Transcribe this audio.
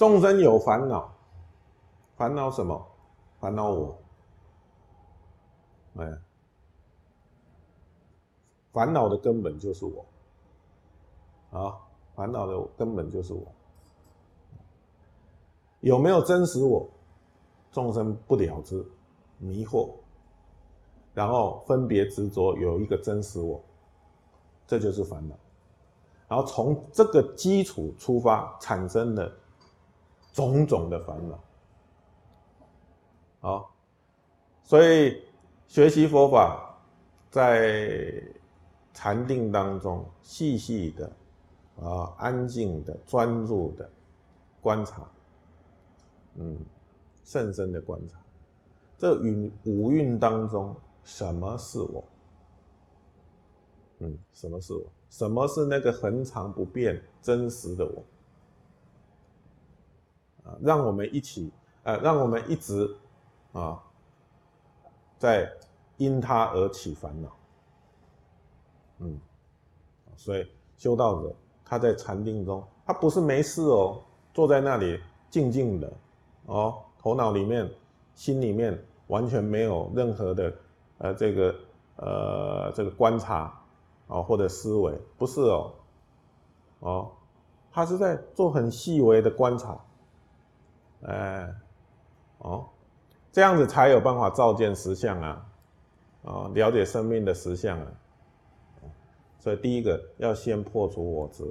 众生有烦恼，烦恼什么？烦恼我。哎，烦恼的根本就是我。啊，烦恼的根本就是我。有没有真实我？众生不了知，迷惑，然后分别执着有一个真实我，这就是烦恼。然后从这个基础出发，产生了种种的烦恼。好，所以学习佛法，在禅定当中，细细的啊，安静的、专注的观察，嗯。甚深的观察，这五五蕴当中，什么是我？嗯，什么是我？什么是那个恒常不变、真实的我？啊，让我们一起，呃，让我们一直啊，在因他而起烦恼。嗯，所以修道者他在禅定中，他不是没事哦，坐在那里静静的哦。头脑里面、心里面完全没有任何的呃这个呃这个观察啊或者思维，不是哦，哦，他是在做很细微的观察，哎，哦，这样子才有办法照见实相啊，哦，了解生命的实相啊，所以第一个要先破除我执。